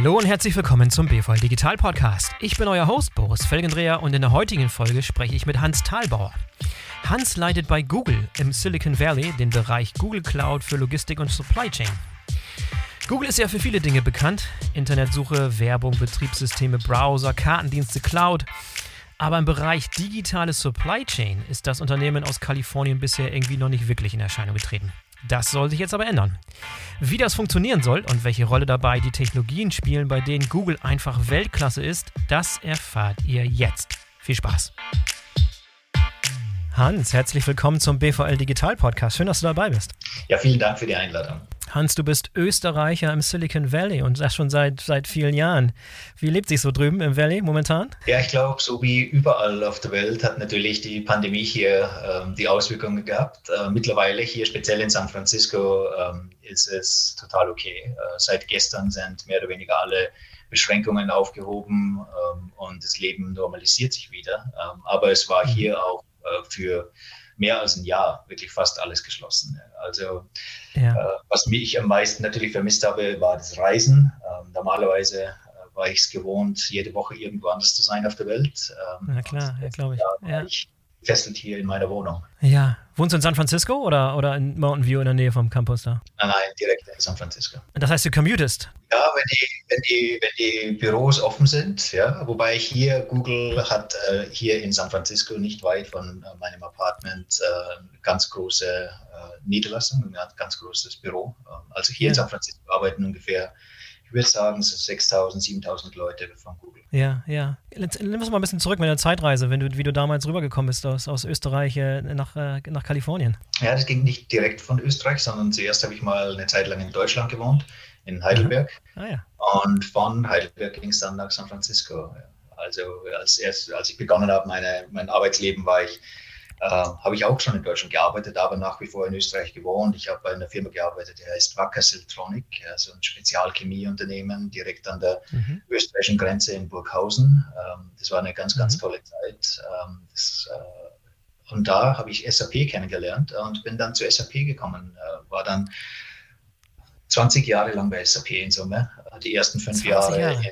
Hallo und herzlich willkommen zum BVL Digital Podcast. Ich bin euer Host Boris Felgendreher und in der heutigen Folge spreche ich mit Hans Thalbauer. Hans leitet bei Google im Silicon Valley den Bereich Google Cloud für Logistik und Supply Chain. Google ist ja für viele Dinge bekannt. Internetsuche, Werbung, Betriebssysteme, Browser, Kartendienste, Cloud. Aber im Bereich digitale Supply Chain ist das Unternehmen aus Kalifornien bisher irgendwie noch nicht wirklich in Erscheinung getreten. Das soll sich jetzt aber ändern. Wie das funktionieren soll und welche Rolle dabei die Technologien spielen, bei denen Google einfach Weltklasse ist, das erfahrt ihr jetzt. Viel Spaß! Hans, herzlich willkommen zum BVL Digital Podcast. Schön, dass du dabei bist. Ja, vielen Dank für die Einladung. Hans, du bist Österreicher im Silicon Valley und das schon seit, seit vielen Jahren. Wie lebt sich so drüben im Valley momentan? Ja, ich glaube, so wie überall auf der Welt hat natürlich die Pandemie hier ähm, die Auswirkungen gehabt. Äh, mittlerweile hier speziell in San Francisco ähm, ist es total okay. Äh, seit gestern sind mehr oder weniger alle Beschränkungen aufgehoben ähm, und das Leben normalisiert sich wieder. Ähm, aber es war mhm. hier auch äh, für mehr als ein Jahr wirklich fast alles geschlossen. Also ja. äh, was mich am meisten natürlich vermisst habe, war das Reisen. Ähm, normalerweise äh, war ich es gewohnt, jede Woche irgendwo anders zu sein auf der Welt. Ähm, Na klar, ja, glaube ich. Ja. ich fesselt hier in meiner Wohnung. Ja. Wohnst du in San Francisco oder, oder in Mountain View in der Nähe vom Campus da? Nein, nein, direkt in San Francisco. Das heißt, du commutest? Ja, wenn die, wenn die, wenn die Büros offen sind, ja. Wobei hier, Google hat äh, hier in San Francisco nicht weit von äh, meinem Apartment äh, eine ganz große äh, Niederlassung, ein ganz großes Büro. Ähm, also hier ja. in San Francisco arbeiten ungefähr ich würde sagen, es sind 6.000, 7.000 Leute von Google. Ja, ja. Nimm uns mal ein bisschen zurück mit der Zeitreise, wenn du, wie du damals rübergekommen bist aus, aus Österreich äh, nach, äh, nach Kalifornien. Ja, das ging nicht direkt von Österreich, sondern zuerst habe ich mal eine Zeit lang in Deutschland gewohnt, in Heidelberg. Ah, ja. Und von Heidelberg ging es dann nach San Francisco. Also als, erst, als ich begonnen habe, meine, mein Arbeitsleben war ich äh, habe ich auch schon in Deutschland gearbeitet, aber nach wie vor in Österreich gewohnt. Ich habe bei einer Firma gearbeitet, die heißt Wackers Electronic, also ein Spezialchemieunternehmen direkt an der mhm. österreichischen Grenze in Burghausen. Ähm, das war eine ganz, ganz mhm. tolle Zeit. Ähm, das, äh, und da habe ich SAP kennengelernt und bin dann zu SAP gekommen. Äh, war dann 20 Jahre lang bei SAP in Summe. Die ersten fünf Jahre, Jahre,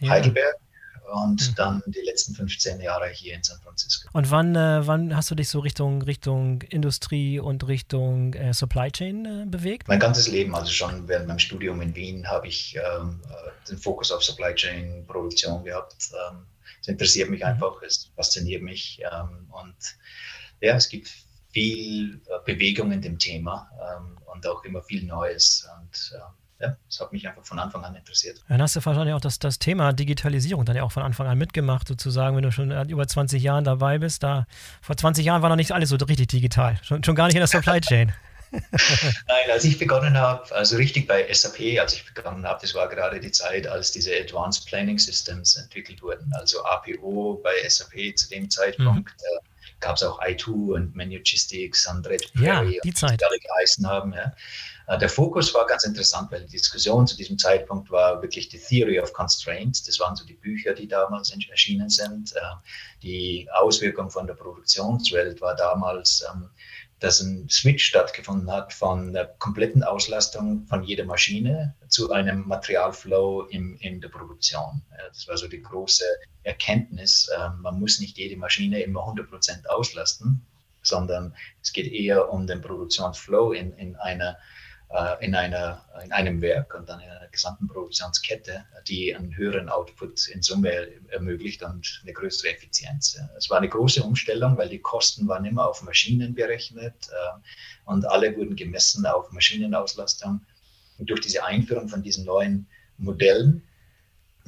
in Heidelberg. Ja und mhm. dann die letzten 15 Jahre hier in San Francisco. Und wann, äh, wann hast du dich so Richtung, Richtung Industrie und Richtung äh, Supply Chain äh, bewegt? Mein ganzes Leben, also schon während meinem Studium in Wien, habe ich ähm, äh, den Fokus auf Supply Chain Produktion gehabt. Ähm, es interessiert mich mhm. einfach, es fasziniert mich und ja, es gibt viel äh, Bewegung in dem Thema ähm, und auch immer viel Neues und ja, das hat mich einfach von Anfang an interessiert. Dann hast du wahrscheinlich auch das, das Thema Digitalisierung dann ja auch von Anfang an mitgemacht, sozusagen, wenn du schon über 20 Jahren dabei bist. Da, vor 20 Jahren war noch nicht alles so richtig digital, schon, schon gar nicht in der Supply Chain. Nein, als ich begonnen habe, also richtig bei SAP, als ich begonnen habe, das war gerade die Zeit, als diese Advanced Planning Systems entwickelt wurden, also APO bei SAP zu dem Zeitpunkt. Mhm. Äh, gab es auch I2 und Manugistics und Red Prairie, ja, die Zeit. die alle geheißen haben. Ja. Äh, der Fokus war ganz interessant, weil die Diskussion zu diesem Zeitpunkt war wirklich die Theory of Constraints. Das waren so die Bücher, die damals erschienen sind. Äh, die Auswirkung von der Produktionswelt war damals, ähm, dass ein Switch stattgefunden hat von der kompletten Auslastung von jeder Maschine zu einem Materialflow in, in der Produktion. Das war so die große Erkenntnis. Ähm, man muss nicht jede Maschine immer 100% auslasten, sondern es geht eher um den Produktionsflow in, in einer äh, in, einer, in einem Werk und dann in einer gesamten Produktionskette, die einen höheren Output in Summe ermöglicht und eine größere Effizienz. Es war eine große Umstellung, weil die Kosten waren immer auf Maschinen berechnet äh, und alle wurden gemessen auf Maschinenauslastung. Und durch diese Einführung von diesen neuen Modellen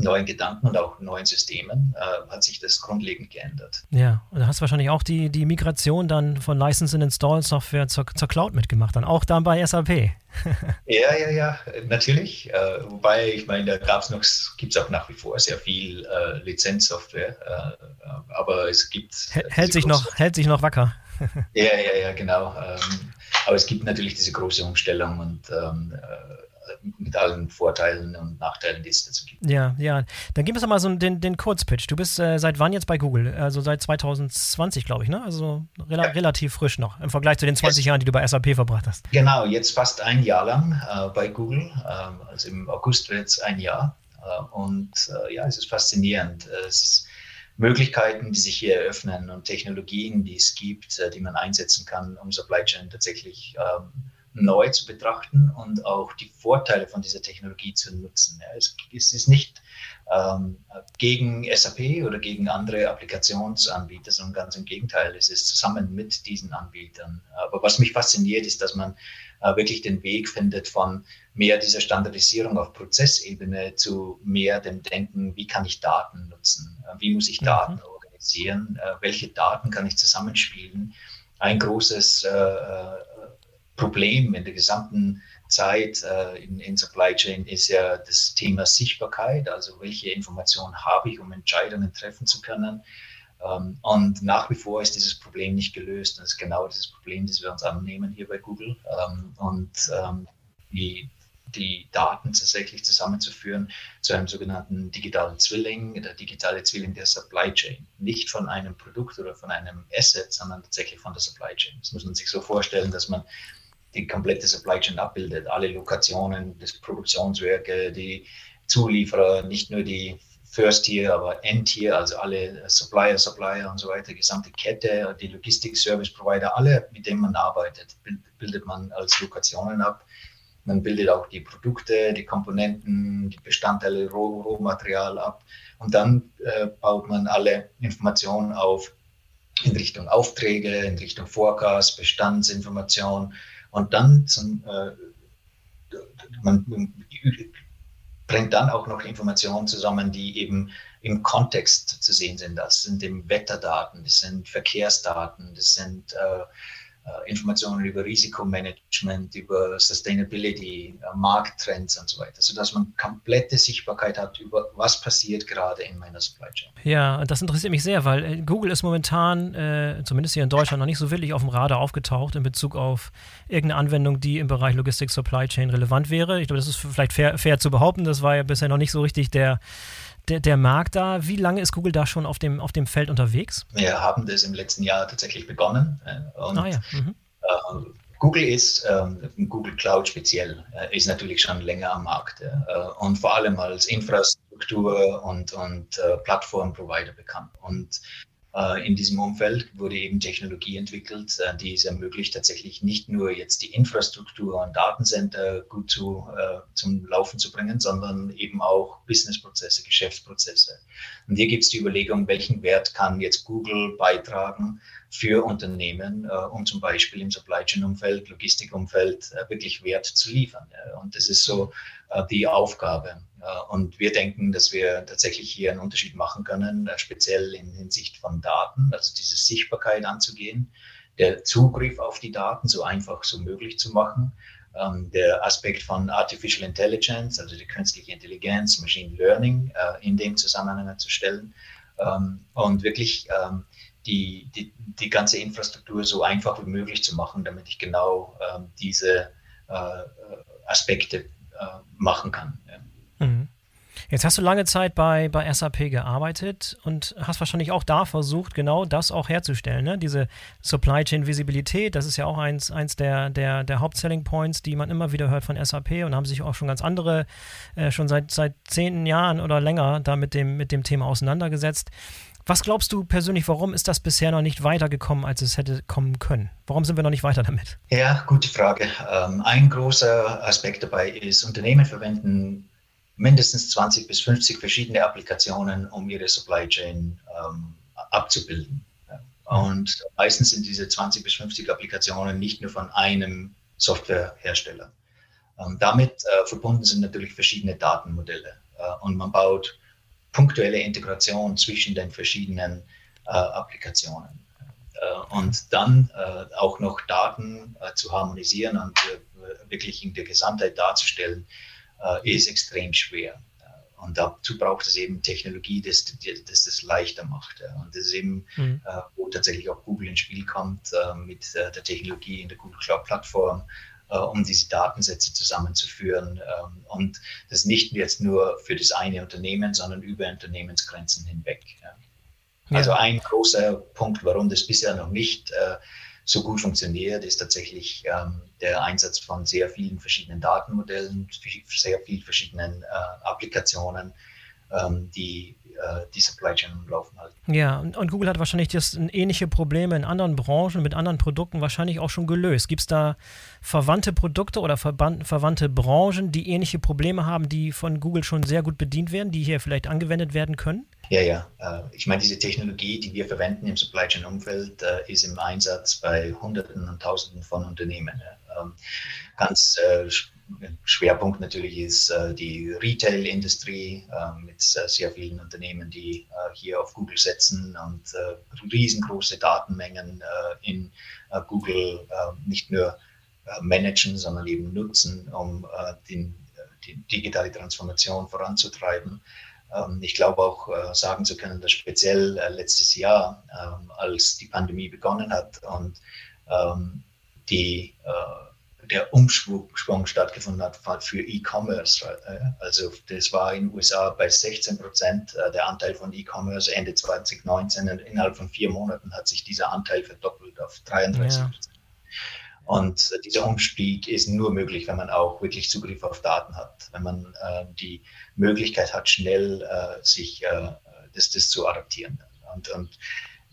neuen Gedanken und auch neuen Systemen äh, hat sich das grundlegend geändert. Ja, und du hast wahrscheinlich auch die, die Migration dann von License and Install Software zur, zur Cloud mitgemacht, dann auch dann bei SAP. ja, ja, ja, natürlich. Äh, wobei, ich meine, da gab es noch, gibt es auch nach wie vor sehr viel äh, Lizenzsoftware, äh, aber es gibt. hält, sich noch, hält sich noch wacker. ja, ja, ja, genau. Ähm, aber es gibt natürlich diese große Umstellung und ähm, äh, mit allen Vorteilen und Nachteilen, die es dazu gibt. Ja, ja. Dann gib uns doch mal so den, den Kurzpitch. Du bist äh, seit wann jetzt bei Google? Also seit 2020, glaube ich, ne? Also rela ja. relativ frisch noch im Vergleich zu den 20 jetzt, Jahren, die du bei SAP verbracht hast. Genau, jetzt fast ein Jahr lang äh, bei Google. Äh, also im August wird es ein Jahr. Und ja, es ist faszinierend. Es ist Möglichkeiten, die sich hier eröffnen und Technologien, die es gibt, die man einsetzen kann, um Supply Chain tatsächlich ähm, neu zu betrachten und auch die Vorteile von dieser Technologie zu nutzen. Ja, es, es, ist nicht ähm, gegen SAP oder gegen andere Applikationsanbieter, sondern ganz im Gegenteil, es ist zusammen mit diesen Anbietern. Aber was mich fasziniert, ist, dass man äh, wirklich den Weg findet von mehr dieser Standardisierung auf Prozessebene zu mehr dem Denken, wie kann ich Daten nutzen, äh, wie muss ich mhm. Daten mhm. organisieren, äh, welche Daten kann ich zusammenspielen. Ein großes äh, Problem in der gesamten Zeit äh, in, in, Supply Chain ist ja das Thema Sichtbarkeit, also welche Informationen habe ich, um Entscheidungen treffen zu können. Ähm, und nach wie vor ist dieses Problem nicht gelöst. das ist genau dieses Problem, das wir uns annehmen hier bei Google. Ähm, und ähm, die, die Daten tatsächlich zusammenzuführen zu einem sogenannten digitalen Zwilling, der digitale Zwilling der Supply Chain. Nicht von einem Produkt oder von einem Asset, sondern tatsächlich von der Supply Chain. Das muss man sich so vorstellen, dass man die komplette Supply Chain abbildet, alle Lokationen, das Produktionswerke, die Zulieferer, nicht nur die First Tier, aber End Tier, also alle Supplier, Supplier und so weiter, gesamte Kette, die Logistik Service Provider, alle, mit denen man arbeitet, bildet man als Lokationen ab. Man bildet auch die Produkte, die Komponenten, die Bestandteile, Rohmaterial ab. Und dann äh, baut man alle Informationen auf in Richtung Aufträge, in Richtung Forecast, Bestandsinformation, und dann zum, äh, man bringt dann auch noch Informationen zusammen, die eben im Kontext zu sehen sind. Das sind eben Wetterdaten, das sind Verkehrsdaten, das sind äh, Informationen über Risikomanagement, über Sustainability, äh, Markttrends und so weiter, sodass man komplette Sichtbarkeit hat über was passiert gerade in meiner Supply Chain. Ja, das interessiert mich sehr, weil äh, Google ist momentan, äh, zumindest hier in Deutschland, noch nicht so wirklich auf dem Radar aufgetaucht in Bezug auf irgendeine Anwendung, die im Bereich Logistik Supply Chain relevant wäre. Ich glaube, das ist vielleicht fair, fair zu behaupten. Das war ja bisher noch nicht so richtig der der, der Markt da. Wie lange ist Google da schon auf dem, auf dem Feld unterwegs? Wir haben das im letzten Jahr tatsächlich begonnen. Äh, und, ah, ja. Mhm. Äh, Google ist, ähm, Google Cloud speziell, äh, ist natürlich schon länger am Markt äh, und vor allem als Infrastruktur und, und äh, Plattformprovider bekannt. Und in diesem Umfeld wurde eben Technologie entwickelt, äh, die es ermöglicht, tatsächlich nicht nur jetzt die Infrastruktur und Datencenter gut zu, äh, zum Laufen zu bringen, sondern eben auch Businessprozesse, Geschäftsprozesse. Und hier gibt es die Überlegung, welchen Wert kann jetzt Google beitragen für Unternehmen, um zum Beispiel im Supply Chain Umfeld, Logistikumfeld wirklich Wert zu liefern. Und das ist so die Aufgabe. Und wir denken, dass wir tatsächlich hier einen Unterschied machen können, äh, speziell in Hinsicht von Daten, also diese Sichtbarkeit anzugehen, der Zugriff auf die Daten so einfach so möglich zu machen, ähm, der Aspekt von Artificial Intelligence, also die künstliche Intelligenz, Machine Learning äh, in dem Zusammenhang zu stellen ähm, und wirklich ähm, die, die, die ganze Infrastruktur so einfach wie möglich zu machen, damit ich genau diese äh, Aspekte machen kann. Mhm. Jetzt hast du lange Zeit bei, bei SAP gearbeitet und hast wahrscheinlich auch da versucht, genau das auch herzustellen. Ne? Diese Supply Chain Visibilität, das ist ja auch eins, eins der, der, der Hauptselling Points, die man immer wieder hört von SAP und haben sich auch schon ganz andere, äh, schon seit, seit zehn Jahren oder länger da mit dem, mit dem Thema auseinandergesetzt. Was glaubst du persönlich, warum ist das bisher noch nicht weitergekommen, als es hätte kommen können? Warum sind wir noch nicht weiter damit? Ja, gute Frage. Ähm, ein großer Aspekt dabei ist, Unternehmen verwenden mindestens 20 bis 50 verschiedene Applikationen, um ihre Supply Chain ähm, abzubilden. Und meistens sind diese 20 bis 50 Applikationen nicht nur von einem Softwarehersteller. Ähm, damit äh, verbunden sind natürlich verschiedene Datenmodelle äh, und man baut punktuelle Integration zwischen den verschiedenen äh, Applikationen. Äh, und dann äh, auch noch Daten zu harmonisieren und wirklich in der Gesamtheit darzustellen, ist extrem schwer. Und dazu braucht es eben Technologie, das, das das leichter macht. Und das ist eben, mhm. Wo tatsächlich auch Google ins Spiel kommt mit der Technologie in der Google Cloud Plattform, um diese Datensätze zusammenzuführen. Ähm, und das nicht jetzt nur für das eine Unternehmen, sondern über Unternehmensgrenzen hinweg. Also ein großer Punkt, warum das bisher noch nicht so gut funktioniert, ist tatsächlich ähm, der Einsatz von sehr vielen verschiedenen Datenmodellen, sehr vielen verschiedenen äh, Applikationen, ähm, die äh, die Supply Chain Laufen halten. Ja, und, Google hat wahrscheinlich das ähnliche Probleme in anderen Branchen mit anderen Produkten wahrscheinlich auch schon gelöst. Gibt es da verwandte Produkte oder verwandte Branchen, die ähnliche Probleme haben, die von Google schon sehr gut bedient werden, die hier vielleicht angewendet werden können? Ja, ja. Äh, ich meine, diese Technologie, die wir verwenden im Supply Chain Umfeld, äh, ist im Einsatz bei Hunderten und Tausenden von Unternehmen. Ähm, ganz äh, Schwerpunkt natürlich ist die Retail-Industrie mit sehr vielen Unternehmen, die hier auf Google setzen und riesengroße Datenmengen in Google nicht nur managen, sondern eben nutzen, um die digitale Transformation voranzutreiben. Ähm, ich glaube auch äh, sagen zu können, dass speziell äh, letztes Jahr, ähm, als die Pandemie begonnen hat und ähm, die, äh, der Umschwung stattgefunden hat für E-Commerce. Also das war in den USA bei 16 Prozent der Anteil von E-Commerce Ende 2019 und innerhalb von vier Monaten hat sich dieser Anteil verdoppelt auf 33 Prozent. Ja. Und dieser Umstieg ist nur möglich, wenn man auch wirklich Zugriff auf Daten hat, wenn man äh, die Möglichkeit hat, schnell äh, sich äh, das, das zu adaptieren. Und, und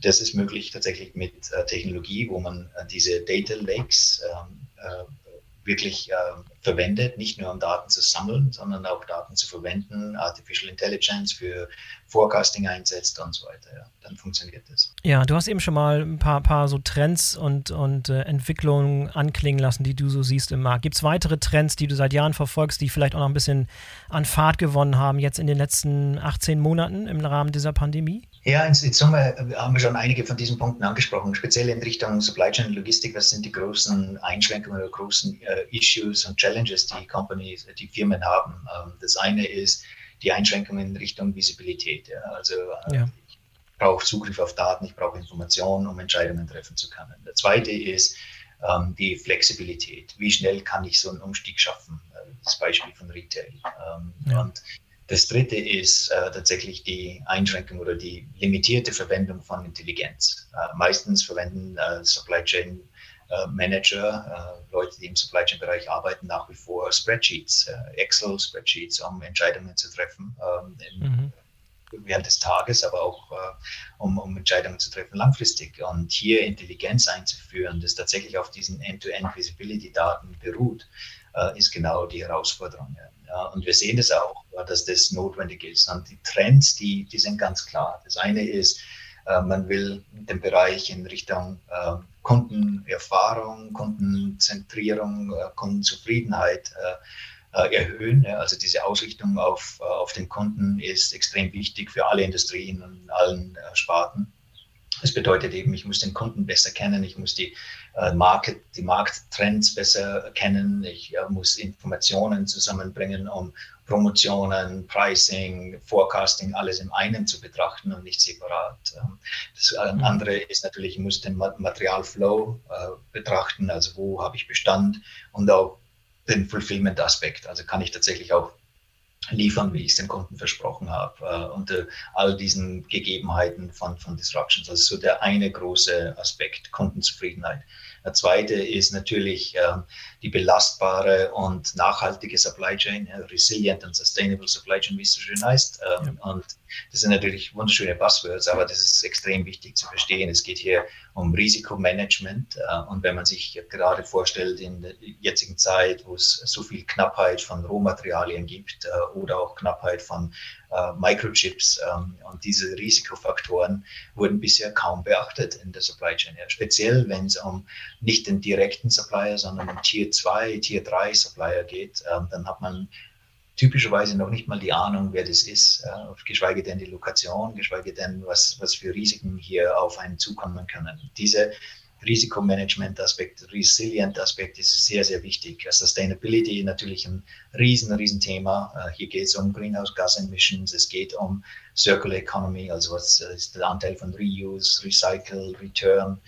das ist möglich tatsächlich mit äh, Technologie, wo man äh, diese Data Lakes ähm, äh, wirklich äh, verwendet, nicht nur um Daten zu sammeln, sondern auch Daten zu verwenden, Artificial Intelligence für Forecasting einsetzt und so weiter. Ja, dann funktioniert das. Ja, du hast eben schon mal ein paar, paar so Trends und, und äh, Entwicklungen anklingen lassen, die du so siehst im Markt. Gibt es weitere Trends, die du seit Jahren verfolgst, die vielleicht auch noch ein bisschen an Fahrt gewonnen haben, jetzt in den letzten 18 Monaten im Rahmen dieser Pandemie? Ja, in, in Summe haben wir schon einige von diesen Punkten angesprochen, speziell in Richtung Supply Chain Logistik. Was sind die großen Einschränkungen oder großen äh, Issues und Challenges, die Companies, die Firmen haben? Ähm, das eine ist die Einschränkungen in Richtung Visibilität. Ja. Also äh, ja. ich brauche Zugriff auf Daten, ich brauche Informationen, um Entscheidungen treffen zu können. Der zweite ist ähm, die Flexibilität. Wie schnell kann ich so einen Umstieg schaffen? Äh, das Beispiel von Retail. Ähm, ja. Und das dritte ist äh, tatsächlich die Einschränkung oder die limitierte Verwendung von Intelligenz. Äh, meistens verwenden äh, Supply Chain äh, Manager, äh, Leute, die im Supply Chain Bereich arbeiten, nach wie vor Spreadsheets, äh, Excel Spreadsheets, um Entscheidungen zu treffen. Ähm, mhm während des Tages, aber auch um, um, Entscheidungen zu treffen langfristig. Und hier Intelligenz einzuführen, das tatsächlich auf diesen End-to-End-Visibility-Daten beruht, ist genau die Herausforderung. Ja, und wir sehen das auch, dass das notwendig ist. Und die Trends, die, die sind ganz klar. Das eine ist, äh, man will den Bereich in Richtung äh, Kundenerfahrung, Kundenzentrierung, äh, Kundenzufriedenheit erhöhen. Also diese Ausrichtung auf, auf den Kunden ist extrem wichtig für alle Industrien und allen Sparten. Das bedeutet eben, ich muss den Kunden besser kennen, ich muss die, äh, Market, die Markttrends besser kennen, ich äh, muss Informationen zusammenbringen, um Promotionen, Pricing, Forecasting, alles im einen zu betrachten und nicht separat. Ähm, das äh, mhm. andere ist natürlich, ich muss den Materialflow äh, betrachten, also wo habe ich Bestand und auch den Fulfillment-Aspekt. Also kann ich tatsächlich auch liefern, wie ich es dem Kunden versprochen habe, äh, unter all diesen Gegebenheiten von, von Disruptions. Also so der eine große Aspekt, Kundenzufriedenheit. Der zweite ist natürlich ähm, die belastbare und nachhaltige Supply Chain, resilient und sustainable Supply Chain, wie es so schön heißt. Ähm, ja. Und das sind natürlich wunderschöne Buzzwords, aber das ist extrem wichtig zu verstehen. Es geht hier um Risikomanagement. Äh, und wenn man sich gerade vorstellt, in der jetzigen Zeit, wo es so viel Knappheit von Rohmaterialien gibt äh, oder auch Knappheit von äh, Microchips ähm, und diese Risikofaktoren wurden bisher kaum beachtet in der Supply Chain. Ja, speziell, wenn es um nicht den direkten Supplier, sondern um Tier 2, Tier 3 Supplier geht, ähm, dann hat man typischerweise noch nicht mal die Ahnung, wer das ist, äh, geschweige denn die Lokation, geschweige denn, was, was für Risiken hier auf einen zukommen können. Diese Risikomanagement-Aspekt, Resilient-Aspekt ist sehr, sehr wichtig. Sustainability natürlich ein riesen, riesen Thema. Äh, hier geht es um Greenhouse Gas Emissions, es geht um Circular Economy, also was ist der Anteil von Reuse, Recycle, Return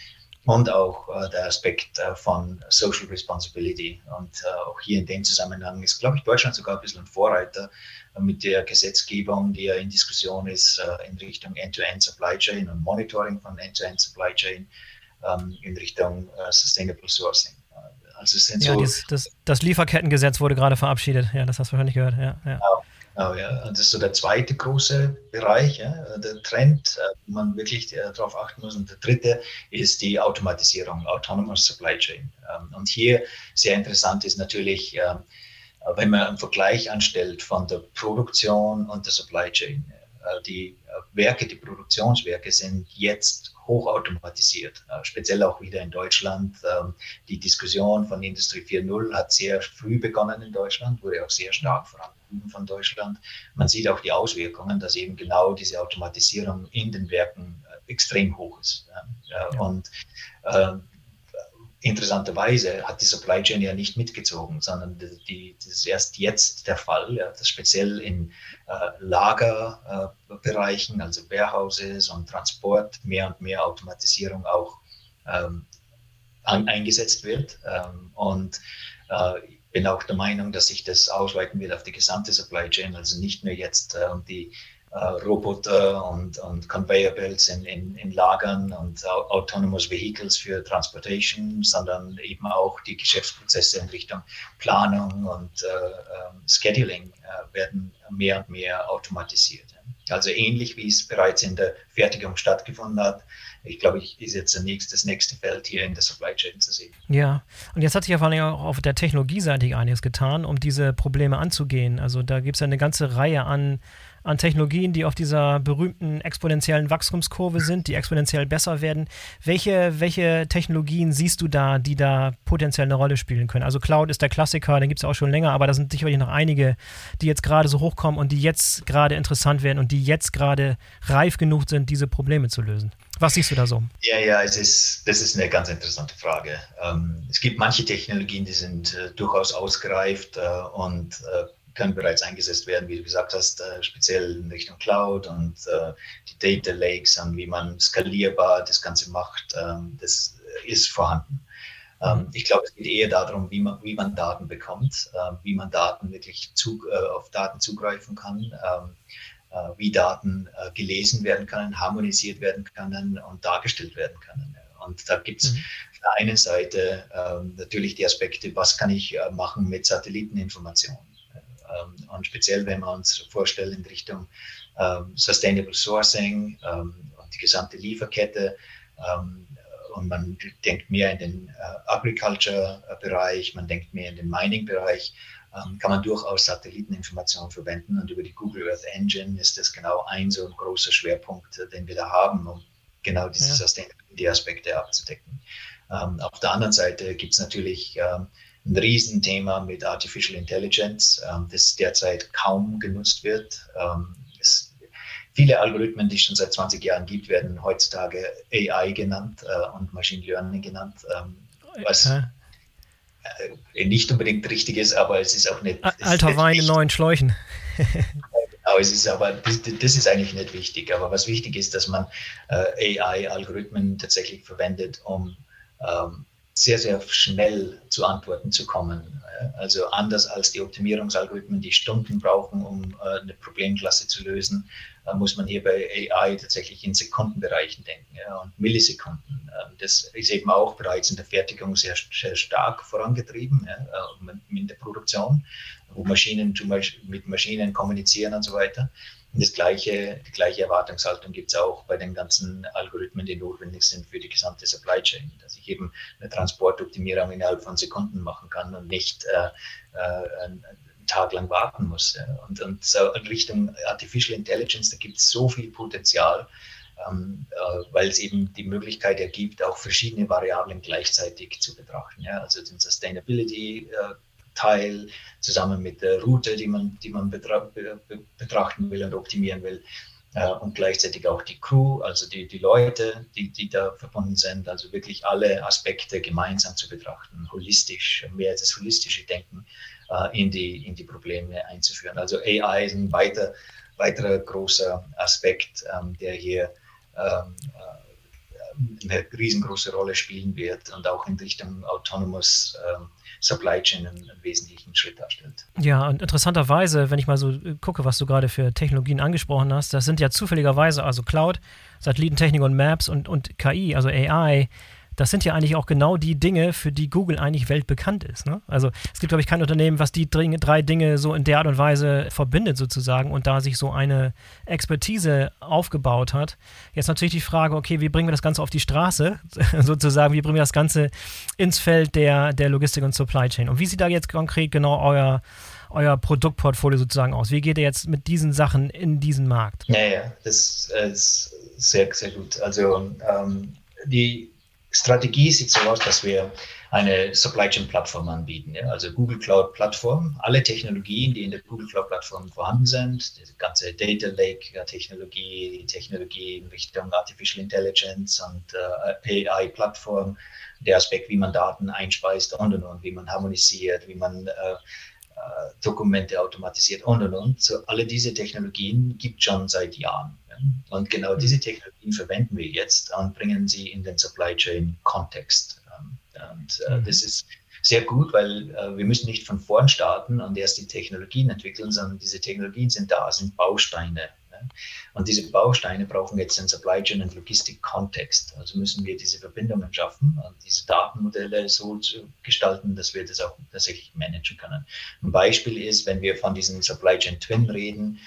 und auch äh, der Aspekt äh, von Social Responsibility. Und äh, auch hier in dem Zusammenhang ist, glaube ich, Deutschland sogar ein bisschen ein Vorreiter äh, mit der Gesetzgebung, die ja in Diskussion ist äh, in Richtung End-to-End -End Supply Chain und Monitoring von End-to-End -End Supply Chain. ähm, in Richtung äh, Sustainable Sourcing. Also es sind ja, so, das, das, das, Lieferkettengesetz wurde gerade verabschiedet. Ja, das hast du wahrscheinlich gehört. Ja, ja. Genau, das ist so der zweite große Bereich, der Trend, äh, wo man wirklich äh, darauf achten muss. Und der dritte ist die Automatisierung, Autonomous Supply Chain. Ähm, und hier sehr interessant ist natürlich, ähm, wenn man einen Vergleich anstellt von der Produktion und der Supply Chain. Äh, die Werke, die Produktionswerke sind jetzt hochautomatisiert, speziell auch wieder in Deutschland. Ähm, die Diskussion von Industrie 4.0 hat sehr früh begonnen in Deutschland, wurde auch sehr stark vorangetrieben von Deutschland. Man sieht auch die Auswirkungen, dass eben genau diese Automatisierung in den Werken äh, extrem hoch ist. Ja. Und äh, interessanterweise hat die Supply Chain ja nicht mitgezogen, sondern die, das ist erst jetzt der Fall, ja, dass speziell in äh, Lagerbereichen, äh, also Warehouses und Transport, mehr und mehr Automatisierung auch ähm, an, eingesetzt wird. Ähm, und äh, bin auch der Meinung, dass sich das ausweiten wird auf die gesamte Supply Chain, also nicht nur jetzt äh, die äh, Roboter und, und Conveyor Belts in, in, in Lagern und Autonomous Vehicles für Transportation, sondern eben auch die Geschäftsprozesse in Richtung Planung und äh, ähm, Scheduling äh, werden mehr und mehr automatisiert. Also ähnlich wie es bereits in der Fertigung stattgefunden hat, ich glaube, ich ist jetzt das nächste, das nächste Feld hier in der Supply Chain zu sehen. Ja, und jetzt hat sich ja vor allem auch auf der Technologieseite einiges getan, um diese Probleme anzugehen. Also da gibt es ja eine ganze Reihe an an Technologien, die auf dieser berühmten exponentiellen Wachstumskurve sind, die exponentiell besser werden. Welche, welche Technologien siehst du da, die da potenziell eine Rolle spielen können? Also Cloud ist der Klassiker, den gibt es auch schon länger, aber da sind sicherlich noch einige, die jetzt gerade so hochkommen und die jetzt gerade interessant werden und die jetzt gerade reif genug sind, diese Probleme zu lösen. Was siehst du da so? Ja, ja, es ist, das ist eine ganz interessante Frage. Ähm, es gibt manche Technologien, die sind äh, durchaus ausgereift äh, und äh, können bereits eingesetzt werden, wie du gesagt hast, äh, speziell in Richtung Cloud und äh, die Data Lakes und wie man skalierbar das Ganze macht, ähm, das ist vorhanden. Ähm, ich glaube, es geht eher darum, wie man, wie man Daten bekommt, äh, wie man Daten wirklich zu, äh, auf Daten zugreifen kann, ähm, wie Daten gelesen werden können, harmonisiert werden können und dargestellt werden können. Und da gibt es mhm. auf der einen Seite ähm, natürlich die Aspekte, was kann ich machen mit Satelliteninformationen ähm, und speziell, wenn wir uns vorstellen in Richtung ähm, Sustainable Sourcing ähm, und die gesamte Lieferkette, und man denkt mehr in den äh, Agriculture-Bereich, man denkt mehr in den Mining-Bereich, kann man durchaus Satelliteninformationen verwenden. Und über die Google Earth Engine ist das genau ein so ein großer Schwerpunkt, äh, den wir da haben, um genau diese ja. Sustainability-Aspekte abzudecken. auf der anderen Seite gibt es natürlich ein Riesenthema mit Artificial Intelligence, ähm, das derzeit kaum genutzt wird. Ähm, es, viele Algorithmen, die es schon seit 20 Jahren gibt, werden heutzutage AI genannt äh, und Machine Learning genannt, ähm, was äh, nicht unbedingt richtig ist, aber es ist auch nicht. Alter Wein in neuen Schläuchen. Aber es ist aber, das, das, ist eigentlich nicht wichtig. Aber was wichtig ist, dass man äh, AI-Algorithmen tatsächlich verwendet, um ähm, sehr, sehr schnell zu Antworten zu kommen. Also anders als die Optimierungsalgorithmen, die Stunden brauchen, um äh, eine Problemklasse zu lösen, äh, muss man hier bei AI tatsächlich in Sekundenbereichen denken und Millisekunden. Ähm, das ist eben auch bereits in der Fertigung sehr, sehr stark vorangetrieben, äh, in der Produktion, wo Maschinen mit Maschinen kommunizieren und so weiter. Das gleiche, die gleiche Erwartungshaltung gibt es auch bei den ganzen Algorithmen, die notwendig sind für die gesamte Supply Chain, dass ich eben eine Transportoptimierung innerhalb von Sekunden machen kann und nicht äh, äh, einen Tag lang warten muss. Und, und so in Richtung Artificial Intelligence, da gibt es so viel Potenzial, ähm, äh, weil es eben die Möglichkeit ergibt, auch verschiedene Variablen gleichzeitig zu betrachten. Ja? Also den Sustainability äh, Teil zusammen mit der Route, die man, die man betra betrachten will und optimieren will. Äh, und gleichzeitig auch die Crew, also die, die Leute, die, die da verbunden sind, also wirklich alle Aspekte gemeinsam zu betrachten, holistisch, mehr das holistische Denken äh, in, die, in die Probleme einzuführen. Also AI ist ein weiter, weiterer großer Aspekt, ähm, der hier ähm, äh, eine riesengroße Rolle spielen wird und auch in Richtung Autonomous ähm, Supply Chain einen, wesentlichen Schritt darstellt. Ja, und interessanterweise, wenn ich mal so äh, gucke, was du gerade für Technologien angesprochen hast, das sind ja zufälligerweise also Cloud, Satellitentechnik und Maps und, und KI, also AI. Das sind ja eigentlich auch genau die Dinge, für die Google eigentlich weltbekannt ist. Ne? Also es gibt, glaube ich, kein Unternehmen, was die drei Dinge so in der Art und Weise verbindet sozusagen und da sich so eine Expertise aufgebaut hat. Jetzt natürlich die Frage, okay, wie bringen wir das Ganze auf die Straße sozusagen, wie bringen wir das Ganze ins Feld der, der Logistik und Supply Chain und wie sieht da jetzt konkret genau euer euer Produktportfolio sozusagen aus? Wie geht ihr jetzt mit diesen Sachen in diesen Markt? Ja, ja, das ist sehr, sehr gut. Also ähm, die Strategie sieht so aus, dass wir eine Supply Chain Plattform anbieten. Ja? Also Google Cloud Plattform, alle Technologien, die in der Google Cloud Plattform vorhanden sind, die ganze Data Lake Technologie, die Technologie in Richtung Artificial Intelligence und äh, AI Plattform, der Aspekt, wie man Daten einspeist und und und, wie man harmonisiert, wie man äh, äh Dokumente automatisiert und und und. So, alle diese Technologien gibt schon seit Jahren. Und genau diese. Technologien verwenden wir jetzt und bringen sie in den Supply Chain Kontext. Ähm, und äh, mhm. das ist sehr gut, weil äh, wir müssen nicht von vorn starten und erst die Technologien entwickeln, sondern diese Technologien sind da, sind Bausteine. Und diese Bausteine brauchen jetzt einen Supply Chain und Logistik-Kontext. Also müssen wir diese Verbindungen schaffen und diese Datenmodelle so gestalten, dass wir das auch tatsächlich managen können. Ein Beispiel ist, wenn wir von diesem Supply Chain Twin reden,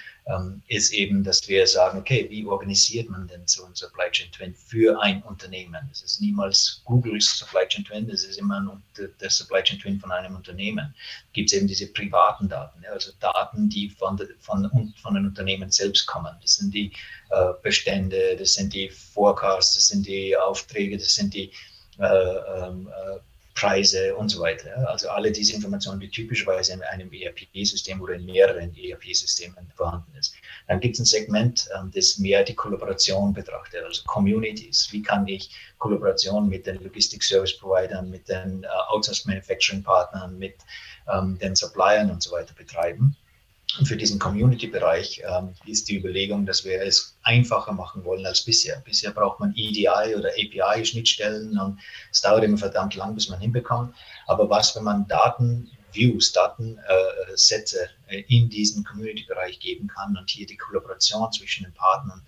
ist eben, dass wir sagen, okay, wie organisiert man denn so ein Supply Chain Twin für ein Unternehmen? Das ist niemals Googles Supply Chain Twin, das ist immer der Supply Chain Twin von einem Unternehmen. Gibt es eben diese privaten Daten, also Daten, die von, von, von den Unternehmen selbst kommen. Das sind die äh, Bestände, das sind die Forecasts, das sind die Aufträge, das sind die äh, ähm, äh, Preise und so weiter. Also alle diese Informationen, die typischerweise in einem ERP-System oder in mehreren ERP-Systemen vorhanden ist. Dann gibt es ein Segment, ähm, das mehr die Kollaboration betrachtet, also Communities. Wie kann ich Kollaboration mit den Logistik-Service-Providern, mit den äh, Outsource-Manufacturing-Partnern, mit ähm, den Suppliern und so weiter betreiben? Und für diesen Community-Bereich ähm, ist die Überlegung, dass wir es einfacher machen wollen als bisher. Bisher braucht man EDI oder API-Schnittstellen und es dauert immer verdammt lang, bis man hinbekommt. Aber was, wenn man Daten Views, Datensätze äh, in diesen Community-Bereich geben kann und hier die Kollaboration zwischen den Partnern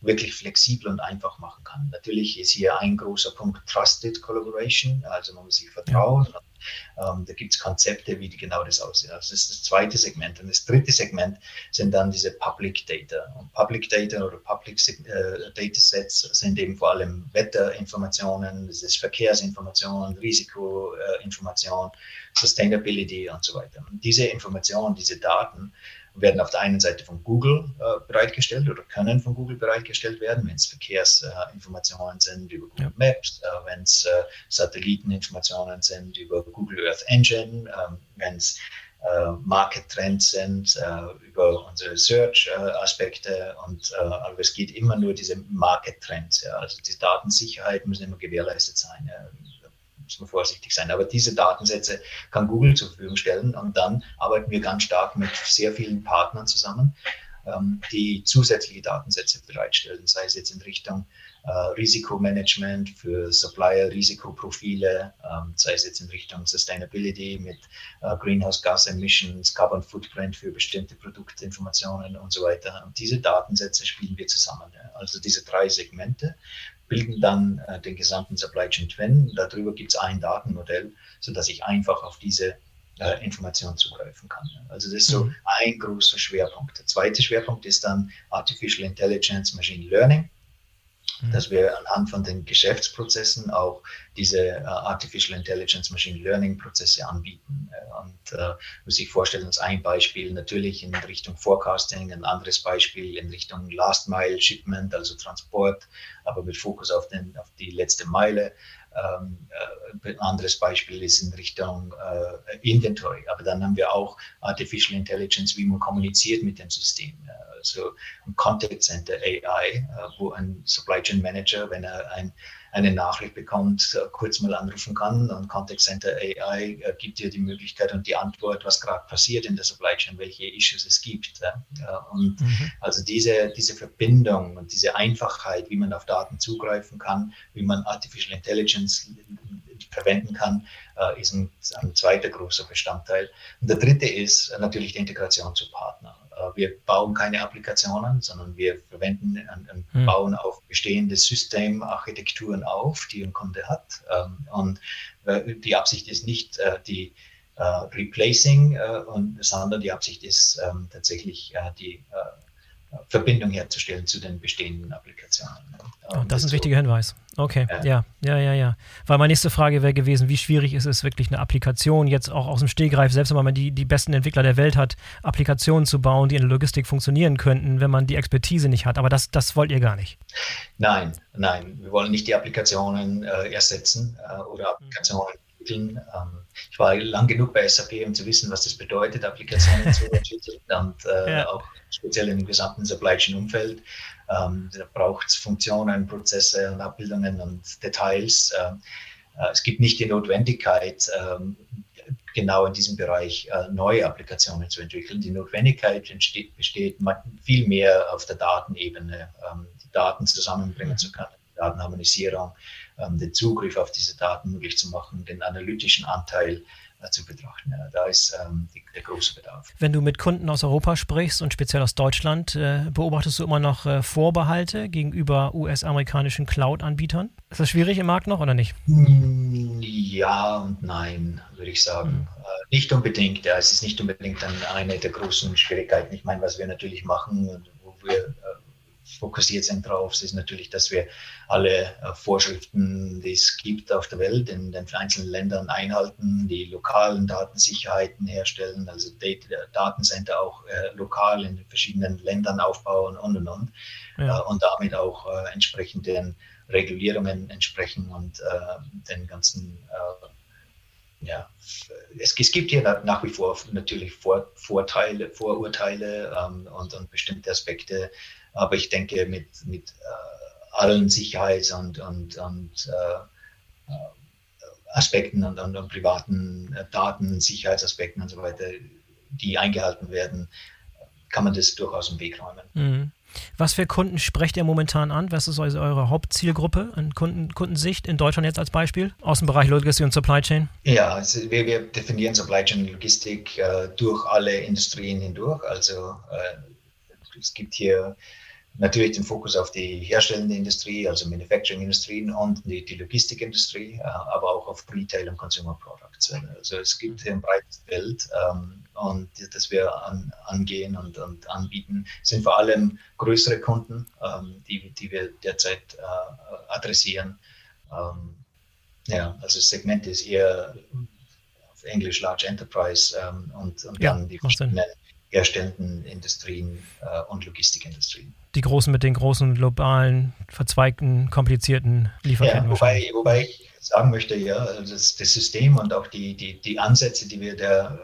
wirklich flexibel und einfach machen kann. Natürlich ist hier ein großer Punkt Trusted Collaboration, also man muss sich vertrauen. Ja. Ähm, da gibt es Konzepte, wie die genau das aussehen. Also das ist das zweite Segment. Und das dritte Segment sind dann diese Public Data. Und Public Data oder Public äh, Data Sets sind eben vor allem Wetterinformationen, das ist Verkehrsinformation, Risikoinformation, Sustainability und so weiter. Und diese Informationen, diese Daten werden auf der einen Seite von Google äh, bereitgestellt oder können von Google bereitgestellt werden, wenn es Verkehrsinformationen äh, sind über Google. Maps, äh, wenn es äh, Satelliteninformationen sind über Google Earth Engine, ähm, wenn es äh, Market Trends sind äh, über unsere Search-Aspekte und aber es geht immer nur diese Market Trends. Ja. Also die Datensicherheit muss immer gewährleistet sein. Ja muss man vorsichtig sein. Aber diese Datensätze kann Google zur Verfügung stellen und dann arbeiten wir ganz stark mit sehr vielen Partnern zusammen, ähm, die zusätzliche Datensätze bereitstellen, sei es jetzt in Richtung äh, Risikomanagement für Supplier, Risikoprofile, ähm, sei es jetzt in Richtung Sustainability mit äh, Greenhouse Gas Emissions, Carbon Footprint für bestimmte Produktinformationen und so weiter. Und diese Datensätze spielen wir zusammen. Also diese drei Segmente bilden dann äh, den gesamten Supply Chain Twin. Darüber gibt es ein Datenmodell, sodass ich einfach auf diese äh, Information zugreifen kann. Also das ist so mhm. ein großer Schwerpunkt. Der zweite Schwerpunkt ist dann Artificial Intelligence, Machine Learning. Mhm. dass wir anhand von den Geschäftsprozessen auch diese äh, Artificial Intelligence Machine Learning Prozesse anbieten. Äh, und äh, muss ich vorstellen, als ein Beispiel natürlich in Richtung Forecasting, ein anderes Beispiel in Richtung Last Mile Shipment, also Transport, aber mit Fokus auf, den, auf die letzte Meile. Ähm, äh, ein anderes Beispiel ist in Richtung äh, Inventory. Aber dann haben wir auch Artificial Intelligence, wie man kommuniziert mit dem System. Also ein Contact Center AI, äh, wo ein Supply Chain Manager, wenn er ein eine Nachricht bekommt, äh, kurz mal anrufen kann. Und Contact Center AI äh, gibt dir die Möglichkeit und die Antwort, was gerade passiert in der Supply Chain, welche Issues es gibt. Und mhm. also diese, diese Verbindung und diese Einfachheit, wie man auf Daten zugreifen kann, wie man Artificial Intelligence verwenden kann, ist ein, ein zweiter großer Bestandteil. Und der dritte ist natürlich die Integration zu Partnern. Wir bauen keine Applikationen, sondern wir verwenden und hm. bauen auf bestehende Systemarchitekturen auf, die ein Kunde hat. Ähm, und die Absicht ist nicht die Replacing, sondern die Absicht ist ähm, tatsächlich die Verbindung herzustellen zu den bestehenden Applikationen. Oh, das ist ein wichtiger Hinweis. Okay, ja. ja, ja, ja, Weil meine nächste Frage wäre gewesen, wie schwierig ist es wirklich eine Applikation jetzt auch aus dem Stehgreif, selbst wenn man die, die besten Entwickler der Welt hat, Applikationen zu bauen, die in der Logistik funktionieren könnten, wenn man die Expertise nicht hat. Aber das, das wollt ihr gar nicht. Nein, nein. Wir wollen nicht die Applikationen äh, ersetzen äh, oder Applikationen entwickeln. Ähm, ich war lang genug bei SAP, um zu wissen, was das bedeutet, Applikationen zu entwickeln und äh, ja. auch speziell im gesamten Supply Chain Umfeld. Ähm, da braucht es Funktionen, Prozesse und Abbildungen und Details. Ähm, äh, es gibt nicht die Notwendigkeit, ähm, genau in diesem Bereich äh, neue Applikationen zu entwickeln. Die Notwendigkeit entsteht, besteht viel mehr auf der Datenebene, ähm, die Daten zusammenbringen zu können, Datenharmonisierung, den Zugriff auf diese Daten möglich zu machen, den analytischen Anteil äh, zu betrachten. Da ist ähm, die, der große Bedarf. Wenn du mit Kunden aus Europa sprichst und speziell aus Deutschland, äh, beobachtest du immer noch äh, Vorbehalte gegenüber US-amerikanischen Cloud-Anbietern? Ist das schwierig im Markt noch oder nicht? Hm, ja und nein, würde ich sagen. Mhm. Äh, nicht unbedingt. Ja, es ist nicht unbedingt eine der großen Schwierigkeiten. Ich meine, was wir natürlich machen, wo wir fokussiert sind drauf, ist natürlich, dass wir alle äh, Vorschriften, die es gibt auf der Welt, in den einzelnen Ländern einhalten, die lokalen Datensicherheiten herstellen, also Datencenter auch äh, lokal in den verschiedenen Ländern aufbauen und und und. Ja. Äh, und damit auch äh, entsprechenden Regulierungen entsprechen und äh, den ganzen ja, es, es, gibt hier nach wie vor natürlich Vor, Vorteile, Vorurteile ähm, und, und, bestimmte Aspekte, aber ich denke, mit, mit äh, allen Sicherheits- und, und, und äh, äh Aspekten und, und, und, privaten Daten, Sicherheitsaspekten und so weiter, die eingehalten werden, kann man das durchaus im Weg räumen. Mhm. Was für Kunden sprecht ihr momentan an? Was ist eure Hauptzielgruppe an Kunden, Kundensicht in Deutschland jetzt als Beispiel aus dem Bereich Logistik und Supply Chain? Ja, also wir, wir, definieren Supply Chain und Logistik äh, durch alle Industrien hindurch. Also äh, es gibt hier natürlich den Fokus auf die herstellende Industrie, also Manufacturing-Industrien und die, die Logistikindustrie, äh, aber auch auf Retail und Consumer Products. Also es gibt hier ein breites Feld ähm, und das wir an, angehen und, und, anbieten, sind vor allem größere Kunden, ähm, die, die wir derzeit äh, adressieren. Ähm, ja, also das Segment ist eher auf Englisch Large Enterprise ähm, und, und ja, dann die verschiedenen herstellenden Industrien äh, und Logistikindustrien. Die großen mit den großen globalen, verzweigten, komplizierten Lieferketten. Ja, wobei, wobei ich sagen möchte, ja, das, das System und auch die, die, die Ansätze, die wir da äh,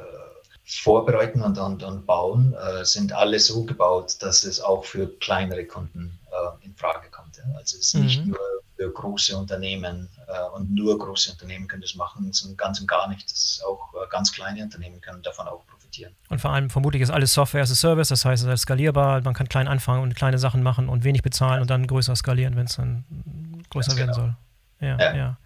vorbereiten und, und, und bauen, äh, sind alle so gebaut, dass es auch für kleinere Kunden äh, in Frage kommt. Ja. Also es ist mhm. nicht nur für große Unternehmen äh, und nur große Unternehmen können das machen, sondern ganz und gar nicht. Das ist auch äh, ganz kleine Unternehmen können davon auch profitieren. Und vor allem vermutlich ist alles Software as a Service, das heißt, es ist skalierbar, man kann klein anfangen und kleine Sachen machen und wenig bezahlen und dann größer skalieren, wenn es dann größer ganz werden genau. soll. Ja, ja. ja.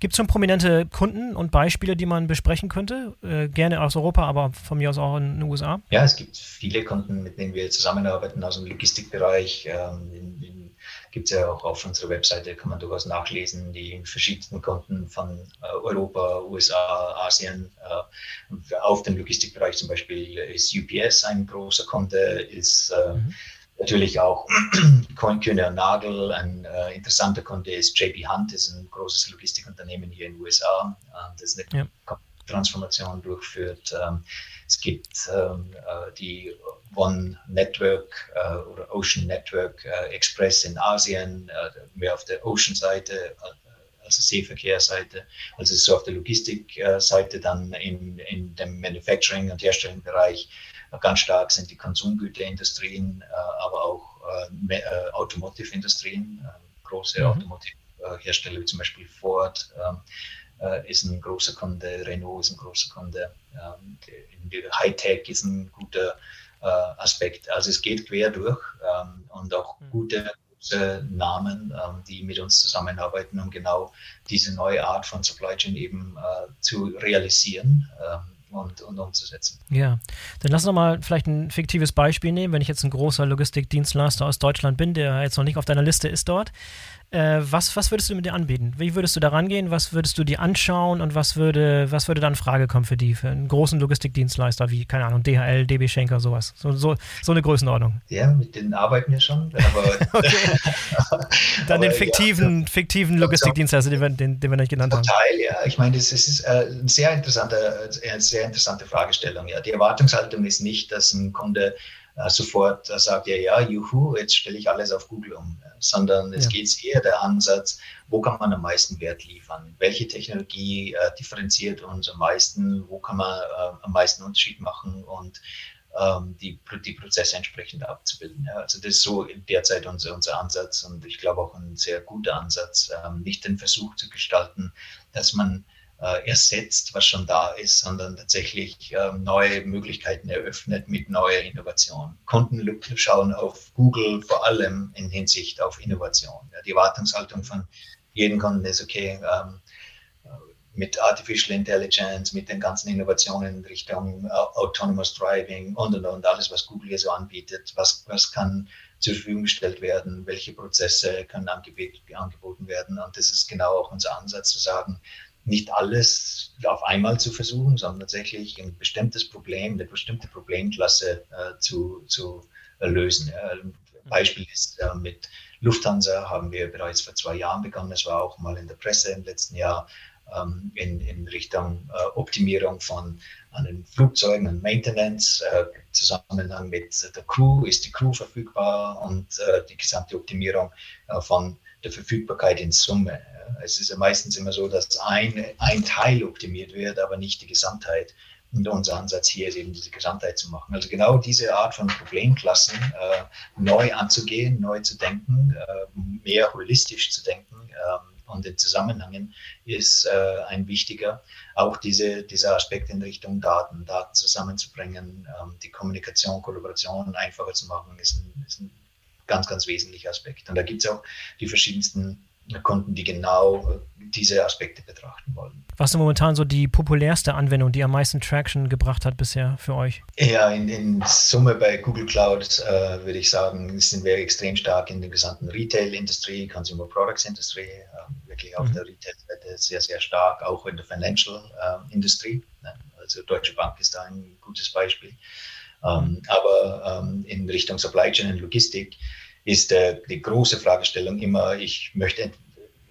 Gibt es schon prominente Kunden und Beispiele, die man besprechen könnte? Äh, gerne aus Europa, aber von mir aus auch in den USA? Ja, es gibt viele Kunden, mit denen wir zusammenarbeiten aus dem Logistikbereich. Ähm, gibt es ja auch auf unserer Webseite, kann man durchaus nachlesen, die verschiedensten Kunden von äh, Europa, USA, Asien. Äh, auf dem Logistikbereich zum Beispiel ist UPS ein großer Kunde, ist äh, mhm Natürlich auch Kühne und Nagel, ein äh, interessanter Kunde ist JP Hunt, ist ein großes Logistikunternehmen hier in den USA, äh, das eine ja. Transformation durchführt. Ähm, es gibt ähm, äh, die One Network äh, oder Ocean Network äh, Express in Asien, äh, mehr auf der Ocean-Seite, also Seeverkehrsseite, also so auf der Logistikseite, dann in, in dem Manufacturing- und Herstellungsbereich Ganz stark sind die Konsumgüterindustrien, äh, aber auch äh, äh, Automotive-Industrien, große mhm. Automotive-Hersteller wie zum Beispiel Ford ist ein großer Kunde, Renault ist ein großer Kunde, ähm, Hightech ist ein guter Aspekt. Also es geht quer durch ähm, und auch mhm. gute Namen, ähm, die mit uns zusammenarbeiten, um genau diese neue Art von Supply Chain eben zu realisieren und, und umzusetzen. Ja, dann lass uns mal vielleicht ein fiktives Beispiel nehmen. Wenn ich jetzt ein großer Logistikdienstleister aus Deutschland bin, der jetzt noch nicht auf deiner Liste ist dort, äh, was, was würdest du mit dir anbieten? Wie würdest du da rangehen? Was würdest du dir anschauen und was würde, was würde dann in Frage kommen für die, für einen großen Logistikdienstleister wie, keine Ahnung, DHL, DB Schenker, sowas? So, so, so eine Größenordnung. Ja, mit denen arbeiten wir schon. okay. dann aber, den fiktiven, ja, fiktiven Logistikdienstleister, den wir, den, den wir nicht genannt haben. Teil, ja. Ich meine, das ist äh, eine sehr interessante, eine sehr interessante Fragestellung. Ja. Die Erwartungshaltung ist nicht, dass ein Kunde äh, sofort äh, sagt, ja, ja, juhu, jetzt stelle ich alles auf Google um, sondern es ja. geht eher der Ansatz, wo kann man am meisten Wert liefern? Welche Technologie äh, differenziert uns am meisten? Wo kann man äh, am meisten Unterschied machen und ähm, die, die Prozesse entsprechend abzubilden? Ja? Also das ist so derzeit unser, unser Ansatz und ich glaube auch ein sehr guter Ansatz, ähm, nicht den Versuch zu gestalten, dass man ersetzt, was schon da ist, sondern tatsächlich äh, neue Möglichkeiten eröffnet mit neuer Innovation. Kunden schauen auf Google vor allem in Hinsicht auf Innovation. Die Erwartungshaltung von jedem Kunden ist, okay, ähm, mit Artificial Intelligence, mit den ganzen Innovationen in Richtung Autonomous Driving und und und alles, was Google hier so anbietet, was, was kann zur Verfügung gestellt werden, welche Prozesse können angeboten werden. Und das ist genau auch unser Ansatz zu sagen, nicht alles auf einmal zu versuchen, sondern tatsächlich ein bestimmtes Problem, eine bestimmte Problemklasse äh, zu, zu lösen. Ein Beispiel ist äh, mit Lufthansa haben wir bereits vor zwei Jahren begonnen. Es war auch mal in der Presse im letzten Jahr ähm, in, in Richtung äh, Optimierung von an den Flugzeugen und Maintenance, äh, Zusammenhang mit der Crew, ist die Crew verfügbar und äh, die gesamte Optimierung äh, von der Verfügbarkeit in Summe. Es ist ja meistens immer so, dass ein, ein Teil optimiert wird, aber nicht die Gesamtheit. Und unser Ansatz hier ist eben diese Gesamtheit zu machen. Also genau diese Art von Problemklassen äh, neu anzugehen, neu zu denken, äh, mehr holistisch zu denken äh, und den Zusammenhängen ist äh, ein wichtiger. Auch diese, dieser Aspekt in Richtung Daten, Daten zusammenzubringen, ähm, die Kommunikation, Kollaboration einfacher zu machen, ist ein, ist ein ganz, ganz wesentlicher Aspekt. Und da gibt es auch die verschiedensten Kunden, die genau äh, diese Aspekte betrachten wollen. Was ist momentan so die populärste Anwendung, die am meisten Traction gebracht hat bisher für euch? Ja, in, in Summe bei Google Cloud äh, würde ich sagen, sind wir extrem stark in der gesamten Retail-Industrie, Consumer Products Industry, äh, wirklich auf mhm. der Retail-Seite sehr, sehr stark, auch in der Financial-Industrie. Äh, ne? also Deutsche Bank ist da ein gutes Beispiel. Ähm, aber ähm, in Richtung Supply Chain und Logistik ist äh, die große Fragestellung immer, ich möchte ent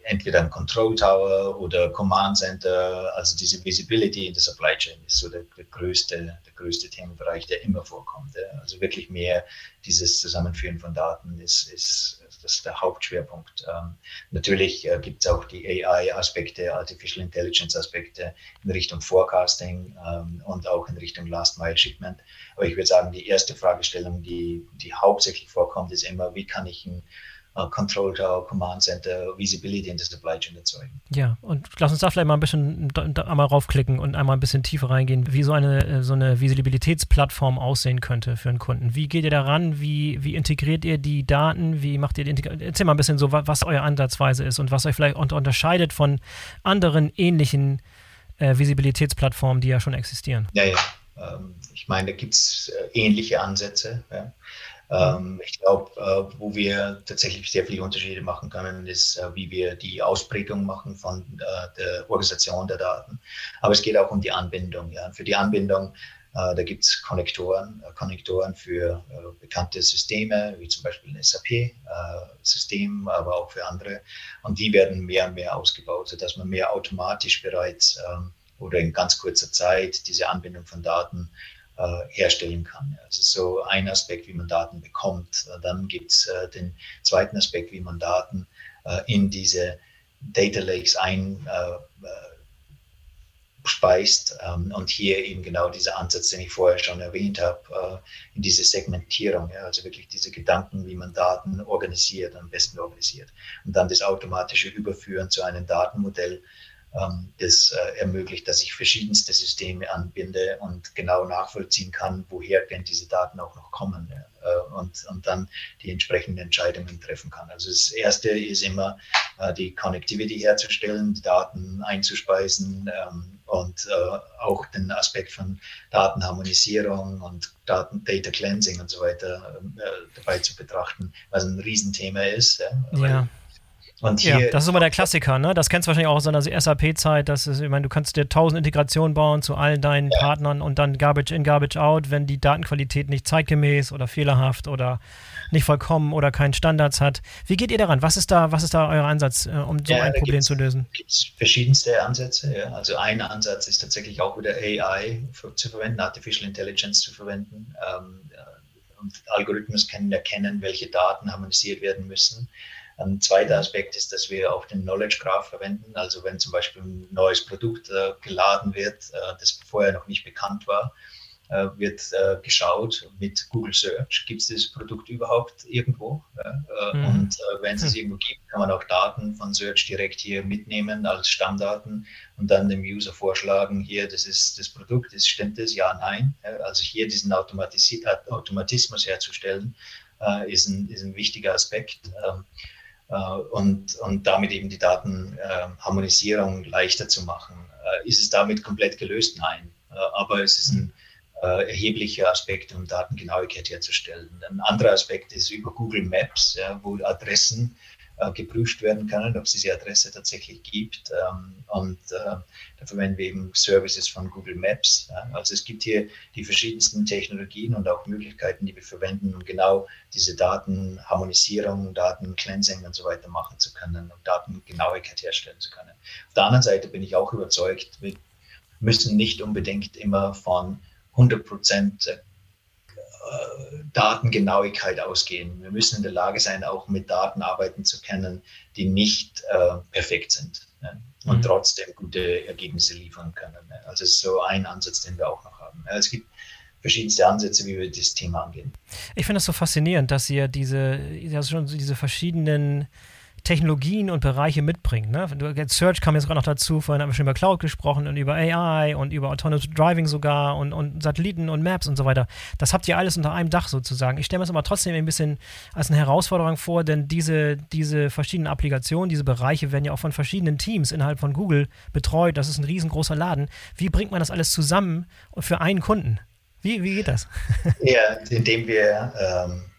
entweder ein Control Tower oder Command Center, also diese Visibility in der Supply Chain ist so der, der größte, der größte Themenbereich, der immer vorkommt. Also wirklich mehr dieses Zusammenführen von Daten ist, ist das ist der Hauptschwerpunkt. Ähm, natürlich äh, gibt es auch die AI-Aspekte, Artificial Intelligence-Aspekte in Richtung Forecasting ähm, und auch in Richtung Last-Mile-Shipment. Aber ich würde sagen, die erste Fragestellung, die, die hauptsächlich vorkommt, ist immer, wie kann ich ein uh, Control Tower, Command Center, Visibility in der Supply Chain erzeugen. Ja, und lass uns da vielleicht mal ein bisschen einmal raufklicken und einmal ein bisschen tiefer reingehen, wie so eine, äh, so eine Visibilitätsplattform aussehen könnte für einen Kunden. Wie geht ihr daran? Wie, wie integriert ihr die Daten? Wie macht ihr die Integration? Erzähl mal ein bisschen so, was euer Ansatzweise ist und was euch vielleicht unterscheidet von anderen ähnlichen äh, Visibilitätsplattformen, die ja schon existieren. Ja, ja. Ähm, ich meine, da gibt es äh, ähnliche Ansätze. Ja. Ähm, ich glaube, äh, wo wir tatsächlich sehr viele Unterschiede machen können, ist, äh, wie wir die Ausprägung machen von äh, der Organisation der Daten. Aber es geht auch um die Anbindung. Ja. Für die Anbindung, äh, da gibt es Konnektoren, äh, Konnektoren für bekannte Systeme, wie zum Beispiel ein SAP-System, aber auch für andere. Und die werden mehr und mehr ausgebaut, sodass man mehr automatisch bereits ähm, oder in ganz kurzer Zeit diese Anbindung von Daten herstellen kann. Also so ein Aspekt, wie man Daten bekommt. Dann gibt es äh, den zweiten Aspekt, wie man Daten äh, in diese Data Lakes ein speist ähm, und hier eben genau dieser Ansatz, den ich vorher schon erwähnt habe, in diese Segmentierung, also wirklich diese Gedanken, wie man Daten organisiert, am besten organisiert und dann das automatische Überführen zu einem Datenmodell, das äh, ermöglicht, dass ich verschiedenste Systeme anbinde und genau nachvollziehen kann, woher denn diese Daten auch noch kommen äh, und, und dann die entsprechenden Entscheidungen treffen kann. Also das Erste ist immer, äh, die Connectivity herzustellen, die Daten einzuspeisen ähm, und auch den Aspekt von Datenharmonisierung und Daten, Data Cleansing und so weiter dabei zu betrachten, was ein Riesenthema ist. Ja. Ja. Und hier, ja, das ist immer der Klassiker, ne? Das kennst du wahrscheinlich auch aus deiner SAP-Zeit. Das ist, ich meine, du kannst dir tausend Integrationen bauen zu allen deinen ja. Partnern und dann Garbage in, Garbage out, wenn die Datenqualität nicht zeitgemäß oder fehlerhaft oder nicht vollkommen oder keinen Standards hat. Wie geht ihr daran? Was ist da, was ist da euer Ansatz, äh, um so ja, ein Problem zu lösen? Es gibt verschiedenste Ansätze. Ja. Also ein Ansatz ist tatsächlich auch wieder AI für, zu verwenden, Artificial Intelligence zu verwenden. Ähm, und Algorithmus können erkennen, welche Daten harmonisiert werden müssen. Ein zweiter Aspekt ist, dass wir auch den Knowledge Graph verwenden. Also wenn zum Beispiel ein neues Produkt äh, geladen wird, äh, das vorher noch nicht bekannt war, äh, wird äh, geschaut mit Google Search, gibt es das Produkt überhaupt irgendwo? Äh, mhm. Und wenn es es hm. irgendwo gibt, kann man auch Daten von Search direkt hier mitnehmen als Stammdaten und dann dem User vorschlagen, hier, das ist das Produkt, ist, stimmt das? Ja, nein. Also hier diesen Automatismus herzustellen, ist ein, ist ein wichtiger Aspekt. Äh, und, und damit eben die Datenharmonisierung leichter zu machen. Äh, ist es damit komplett gelöst? Nein. Äh, aber es ist ein erheblicher Aspekt, um Datengenauigkeit herzustellen. Ein anderer Aspekt ist über Google Maps, wo Adressen äh, geprüft werden können, ob es diese Adresse tatsächlich gibt. Ähm, und äh, da verwenden wir eben Services von Google Maps. Also es gibt hier die verschiedensten Technologien und auch Möglichkeiten, die wir verwenden, um genau diese Datenharmonisierung, Datencleansing und so weiter machen zu können und Datengenauigkeit herstellen zu können. Auf der anderen Seite bin ich auch überzeugt, wir müssen nicht unbedingt immer von 100 Prozent Datengenauigkeit ausgehen. Wir müssen in der Lage sein, auch mit Daten arbeiten zu können, die nicht äh, perfekt sind ne? und mhm. trotzdem gute Ergebnisse liefern können. Ne? Also es ist so ein Ansatz, den wir auch noch haben. Es gibt verschiedenste Ansätze, wie wir das Thema angehen. Ich finde es so faszinierend, dass ihr diese, ja schon diese verschiedenen Technologien und Bereiche mitbringen. Ne? Search kam jetzt gerade noch dazu, vorhin haben wir schon über Cloud gesprochen und über AI und über Autonomous Driving sogar und, und Satelliten und Maps und so weiter. Das habt ihr alles unter einem Dach sozusagen. Ich stelle mir das aber trotzdem ein bisschen als eine Herausforderung vor, denn diese, diese verschiedenen Applikationen, diese Bereiche werden ja auch von verschiedenen Teams innerhalb von Google betreut. Das ist ein riesengroßer Laden. Wie bringt man das alles zusammen für einen Kunden? Wie, wie geht das? Ja, indem wir ähm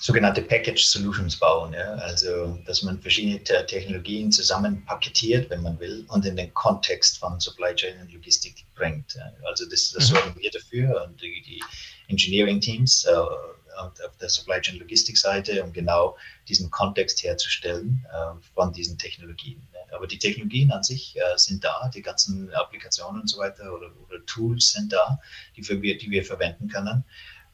sogenannte Package Solutions bauen. Ja? Also, dass man verschiedene Technologien zusammen paketiert, wenn man will, und in den Kontext von Supply Chain und Logistik bringt. Also, das, das mhm. sorgen wir dafür und die, die Engineering Teams äh, auf der Supply Chain Logistik Seite, um genau diesen Kontext herzustellen äh, von diesen Technologien. Ja? Aber die Technologien an sich äh, sind da, die ganzen Applikationen und so weiter oder, oder Tools sind da, die, für wir, die wir verwenden können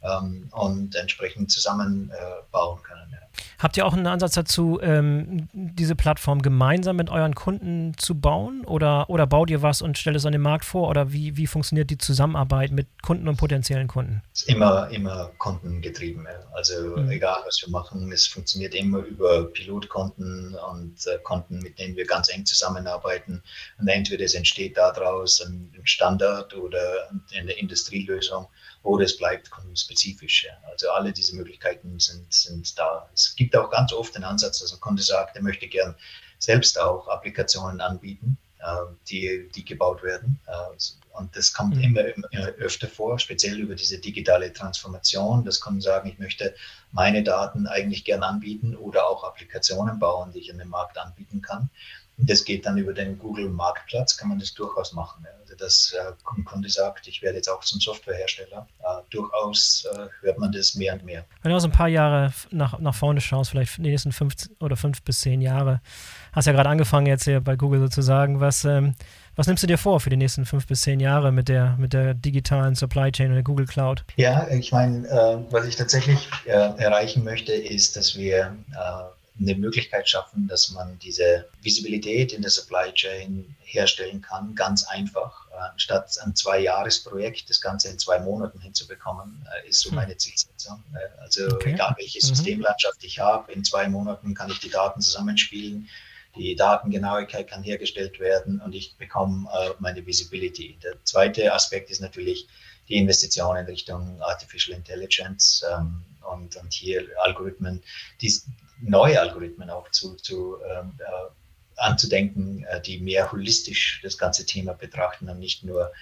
ähm, und entsprechend zusammenbauen äh, können. Ja. Habt ihr auch einen Ansatz dazu, ähm, diese Plattform gemeinsam mit euren Kunden zu bauen? Oder, oder baut ihr was und stellt es an den Markt vor? Oder wie, wie funktioniert die Zusammenarbeit mit Kunden und potenziellen Kunden? Ist immer, immer kundengetrieben. Ja. Also mhm. egal, was wir machen, es funktioniert immer über Pilotkonten und äh, Konten, mit denen wir ganz eng zusammenarbeiten. Und entweder es entsteht daraus ein Standard oder eine Industrielösung oder es bleibt kundenspezifisch. Ja. Also alle diese Möglichkeiten sind, sind da. Es gibt auch ganz oft den Ansatz, dass ein Kunde sagt, er möchte gern selbst auch Applikationen anbieten, äh, die, die gebaut werden. Äh, und das kommt mhm. immer, immer, öfter vor, speziell über diese digitale Transformation. Das Kunden sagen, ich möchte meine Daten eigentlich gern anbieten oder auch Applikationen bauen, die ich an den Markt anbieten kann. Das geht dann über den Google Marktplatz, kann man das durchaus machen. Ja dass äh, ein Kunde sagt, ich werde jetzt auch zum Softwarehersteller. Äh, durchaus äh, hört man das mehr und mehr. Wenn du aus ein paar Jahre nach, nach vorne schaust, vielleicht in die nächsten fünf oder fünf bis zehn Jahre, hast ja gerade angefangen jetzt hier bei Google sozusagen, was, ähm, was nimmst du dir vor für die nächsten fünf bis zehn Jahre mit der, mit der digitalen Supply Chain und der Google Cloud? Ja, ich meine, äh, was ich tatsächlich äh, erreichen möchte, ist, dass wir äh, eine Möglichkeit schaffen, dass man diese Visibilität in der Supply Chain herstellen kann, ganz einfach. Äh, statt ein Zwei-Jahres-Projekt das Ganze in zwei Monaten hinzubekommen, äh, ist so hm. meine Zielsetzung. Äh, also okay. egal welche mhm. Systemlandschaft ich habe, in zwei Monaten kann ich die Daten zusammenspielen, die Datengenauigkeit kann hergestellt werden und ich bekomme meine Visibility. Der zweite Aspekt ist natürlich die Investition in Richtung Artificial Intelligence ähm, und, und hier Algorithmen, die neue Algorithmen auch zu, zu ähm, anzudenken, äh, die mehr holistisch das ganze Thema betrachten und nicht nur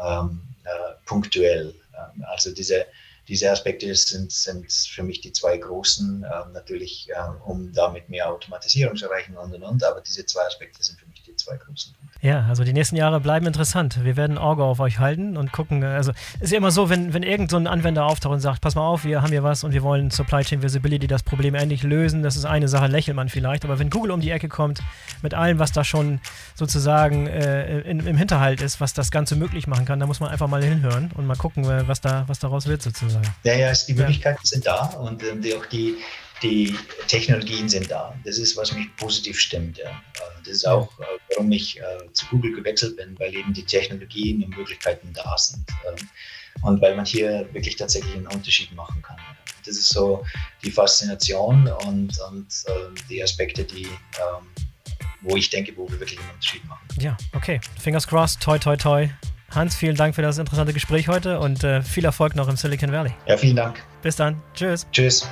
ähm, äh, punktuell. Ähm, also diese, diese Aspekte sind, sind für mich die zwei großen, äh, natürlich, äh, um damit mehr Automatisierung zu erreichen und und und, aber diese zwei Aspekte sind für mich die zwei großen Punkte. Ja, also die nächsten Jahre bleiben interessant. Wir werden Auge auf euch halten und gucken. Also ist ja immer so, wenn, wenn irgend so ein Anwender auftaucht und sagt, pass mal auf, wir haben hier was und wir wollen Supply Chain Visibility das Problem endlich lösen, das ist eine Sache, lächelt man vielleicht. Aber wenn Google um die Ecke kommt mit allem, was da schon sozusagen äh, in, im Hinterhalt ist, was das Ganze möglich machen kann, da muss man einfach mal hinhören und mal gucken, äh, was, da, was daraus wird sozusagen. Ja, ja, die Möglichkeiten ja. sind da und ähm, die, auch die, die Technologien sind da. Das ist, was mich positiv stimmt. Ja. Äh, das ist auch, äh, warum ich äh, zu Google gewechselt bin, weil eben die Technologien und Möglichkeiten da sind. Ähm, und weil man hier wirklich tatsächlich einen Unterschied machen kann. Das ist so die Faszination und, und äh, die Aspekte, die, ähm, wo ich denke, wo wir wirklich einen Unterschied machen. Ja, okay. Fingers crossed, toi, toi, toi. Hans, vielen Dank für das interessante Gespräch heute und äh, viel Erfolg noch im Silicon Valley. Ja, vielen Dank. Bis dann. Tschüss. Tschüss.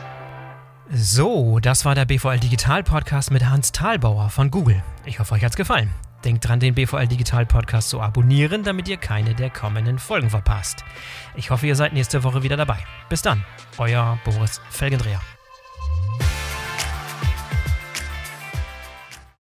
So, das war der BVL Digital Podcast mit Hans Thalbauer von Google. Ich hoffe, euch hat's gefallen. Denkt dran, den BVL Digital Podcast zu abonnieren, damit ihr keine der kommenden Folgen verpasst. Ich hoffe, ihr seid nächste Woche wieder dabei. Bis dann, euer Boris Felgendreher.